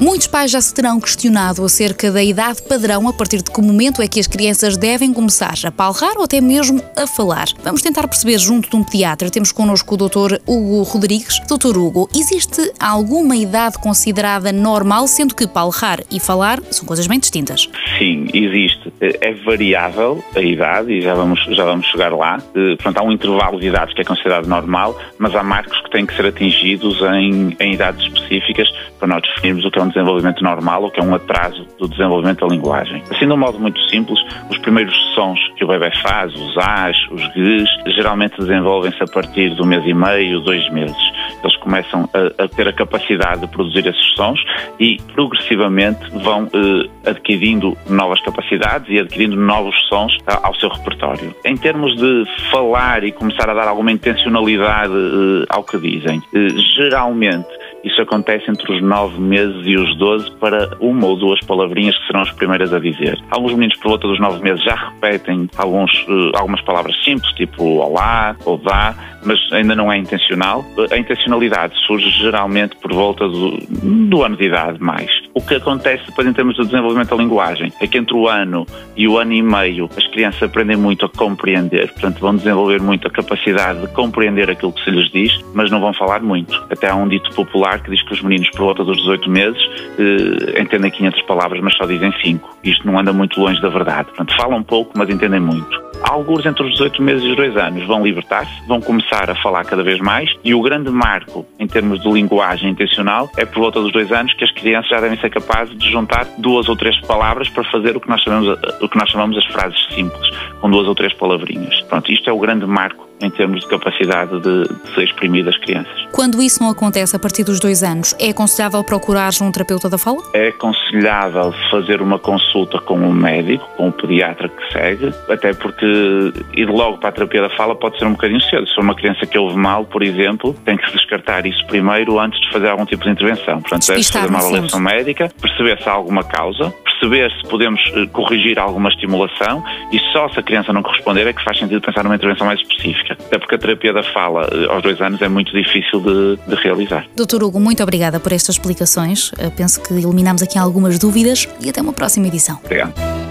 Muitos pais já se terão questionado acerca da idade padrão a partir de que momento é que as crianças devem começar a palrar ou até mesmo a falar. Vamos tentar perceber junto de um pediatra. Temos connosco o Dr. Hugo Rodrigues. Dr. Hugo, existe alguma idade considerada normal, sendo que palrar e falar são coisas bem distintas? Sim, existe. É variável a idade e já vamos, já vamos chegar lá. Eh, portanto, há um intervalo de idades que é considerado normal, mas há marcos que têm que ser atingidos em, em idades específicas para nós definirmos o que é um desenvolvimento normal ou que é um atraso do desenvolvimento da linguagem. Assim, de um modo muito simples, os primeiros sons que o bebê faz, os As, os Gs, geralmente desenvolvem-se a partir do mês e meio, dois meses. Eles começam a, a ter a capacidade de produzir esses sons e progressivamente vão eh, adquirindo novas capacidades e adquirindo novos sons ao seu repertório. Em termos de falar e começar a dar alguma intencionalidade eh, ao que dizem, eh, geralmente isso acontece entre os 9 meses e os 12 para uma ou duas palavrinhas que serão as primeiras a dizer. Alguns meninos por volta dos 9 meses já repetem alguns, uh, algumas palavras simples, tipo olá ou dá, mas ainda não é intencional. A intencionalidade surge geralmente por volta do, do ano de idade mais. O que acontece depois em termos de desenvolvimento da linguagem é que entre o ano e o ano e meio as crianças aprendem muito a compreender, portanto vão desenvolver muito a capacidade de compreender aquilo que se lhes diz, mas não vão falar muito. Até há um dito popular que diz que os meninos por volta dos 18 meses eh, entendem 500 palavras, mas só dizem 5. Isto não anda muito longe da verdade. Portanto, falam pouco, mas entendem muito. Alguns entre os 18 meses e os 2 anos vão libertar-se, vão começar a falar cada vez mais e o grande marco em termos de linguagem intencional é por volta dos 2 anos que as crianças já devem ser capazes de juntar duas ou três palavras para fazer o que nós chamamos, o que nós chamamos as frases simples, com duas ou três palavrinhas. Pronto, isto é o grande marco em termos de capacidade de, de ser exprimir das crianças. Quando isso não acontece a partir dos dois anos, é aconselhável procurar um terapeuta da fala? É aconselhável fazer uma consulta com um médico, com o um pediatra que segue, até porque ir logo para a terapia da fala pode ser um bocadinho cedo. Se for uma criança que ouve mal, por exemplo, tem que se descartar isso primeiro antes de fazer algum tipo de intervenção. Portanto, deve fazer uma avaliação médica, perceber se há alguma causa, perceber se podemos eh, corrigir alguma estimulação e só se a criança não corresponder é que faz sentido pensar numa intervenção mais específica. Até porque a terapia da fala eh, aos dois anos é muito difícil de, de realizar. Doutor Hugo, muito obrigada por estas explicações. Eu penso que eliminamos aqui algumas dúvidas e até uma próxima edição. Obrigado.